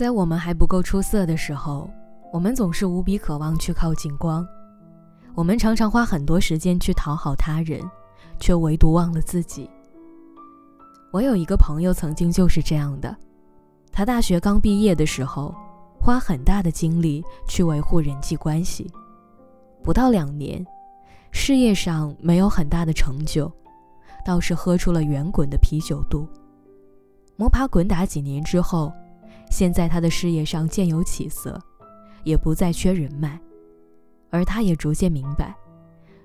在我们还不够出色的时候，我们总是无比渴望去靠近光。我们常常花很多时间去讨好他人，却唯独忘了自己。我有一个朋友曾经就是这样的，他大学刚毕业的时候，花很大的精力去维护人际关系，不到两年，事业上没有很大的成就，倒是喝出了圆滚的啤酒肚。摸爬滚打几年之后，现在他的事业上渐有起色，也不再缺人脉。而他也逐渐明白，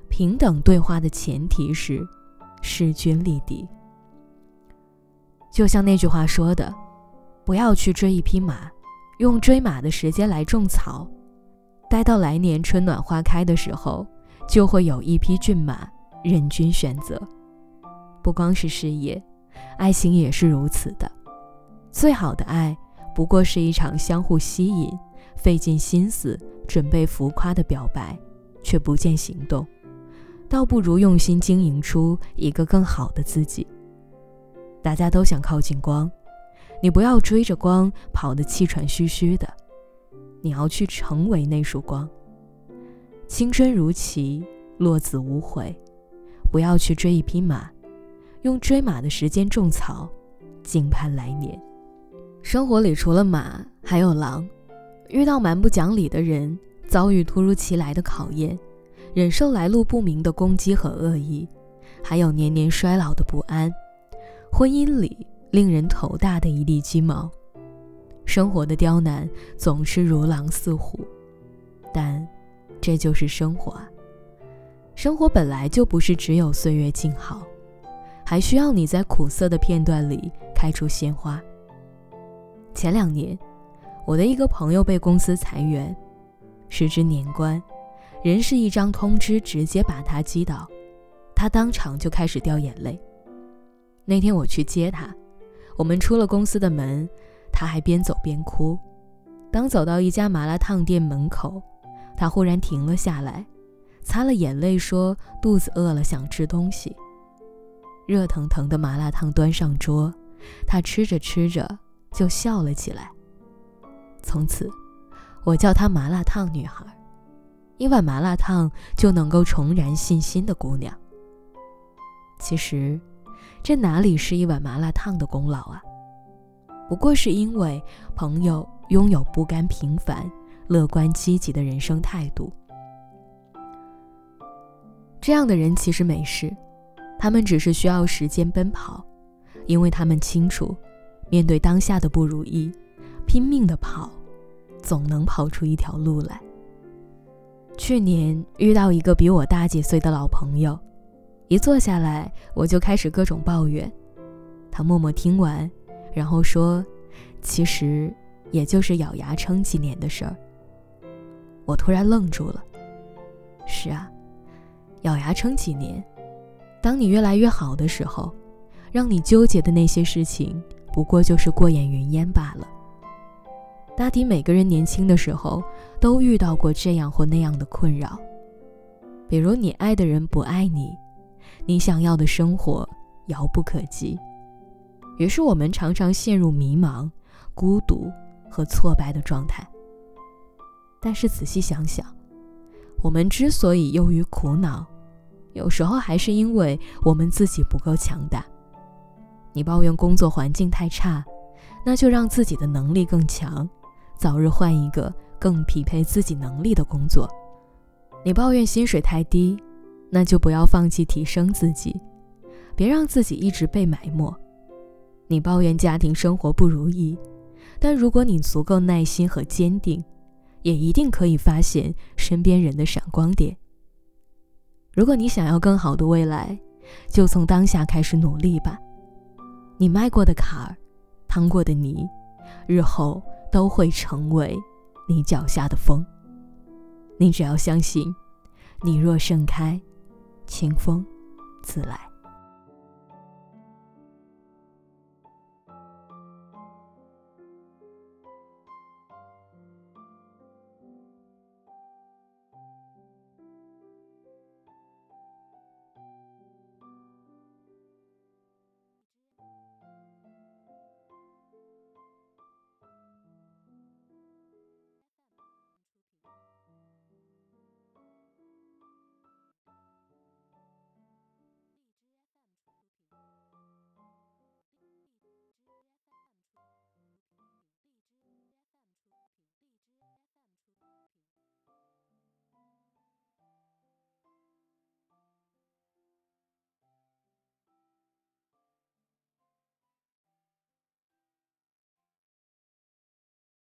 平等对话的前提是势均力敌。就像那句话说的：“不要去追一匹马，用追马的时间来种草，待到来年春暖花开的时候，就会有一匹骏马任君选择。”不光是事业。爱情也是如此的，最好的爱不过是一场相互吸引、费尽心思准备浮夸的表白，却不见行动，倒不如用心经营出一个更好的自己。大家都想靠近光，你不要追着光跑得气喘吁吁的，你要去成为那束光。青春如棋，落子无悔，不要去追一匹马。用追马的时间种草，静盼来年。生活里除了马，还有狼。遇到蛮不讲理的人，遭遇突如其来的考验，忍受来路不明的攻击和恶意，还有年年衰老的不安。婚姻里令人头大的一地鸡毛。生活的刁难总是如狼似虎，但这就是生活啊。生活本来就不是只有岁月静好。还需要你在苦涩的片段里开出鲜花。前两年，我的一个朋友被公司裁员，时值年关，人事一张通知直接把他击倒，他当场就开始掉眼泪。那天我去接他，我们出了公司的门，他还边走边哭。当走到一家麻辣烫店门口，他忽然停了下来，擦了眼泪说：“肚子饿了，想吃东西。”热腾腾的麻辣烫端上桌，他吃着吃着就笑了起来。从此，我叫她麻辣烫女孩，一碗麻辣烫就能够重燃信心的姑娘。其实，这哪里是一碗麻辣烫的功劳啊？不过是因为朋友拥有不甘平凡、乐观积极的人生态度。这样的人其实没事。他们只是需要时间奔跑，因为他们清楚，面对当下的不如意，拼命的跑，总能跑出一条路来。去年遇到一个比我大几岁的老朋友，一坐下来我就开始各种抱怨，他默默听完，然后说：“其实也就是咬牙撑几年的事儿。”我突然愣住了。是啊，咬牙撑几年。当你越来越好的时候，让你纠结的那些事情，不过就是过眼云烟罢了。大抵每个人年轻的时候，都遇到过这样或那样的困扰，比如你爱的人不爱你，你想要的生活遥不可及，于是我们常常陷入迷茫、孤独和挫败的状态。但是仔细想想，我们之所以忧郁苦恼，有时候还是因为我们自己不够强大。你抱怨工作环境太差，那就让自己的能力更强，早日换一个更匹配自己能力的工作。你抱怨薪水太低，那就不要放弃提升自己，别让自己一直被埋没。你抱怨家庭生活不如意，但如果你足够耐心和坚定，也一定可以发现身边人的闪光点。如果你想要更好的未来，就从当下开始努力吧。你迈过的坎儿，趟过的泥，日后都会成为你脚下的风。你只要相信，你若盛开，清风自来。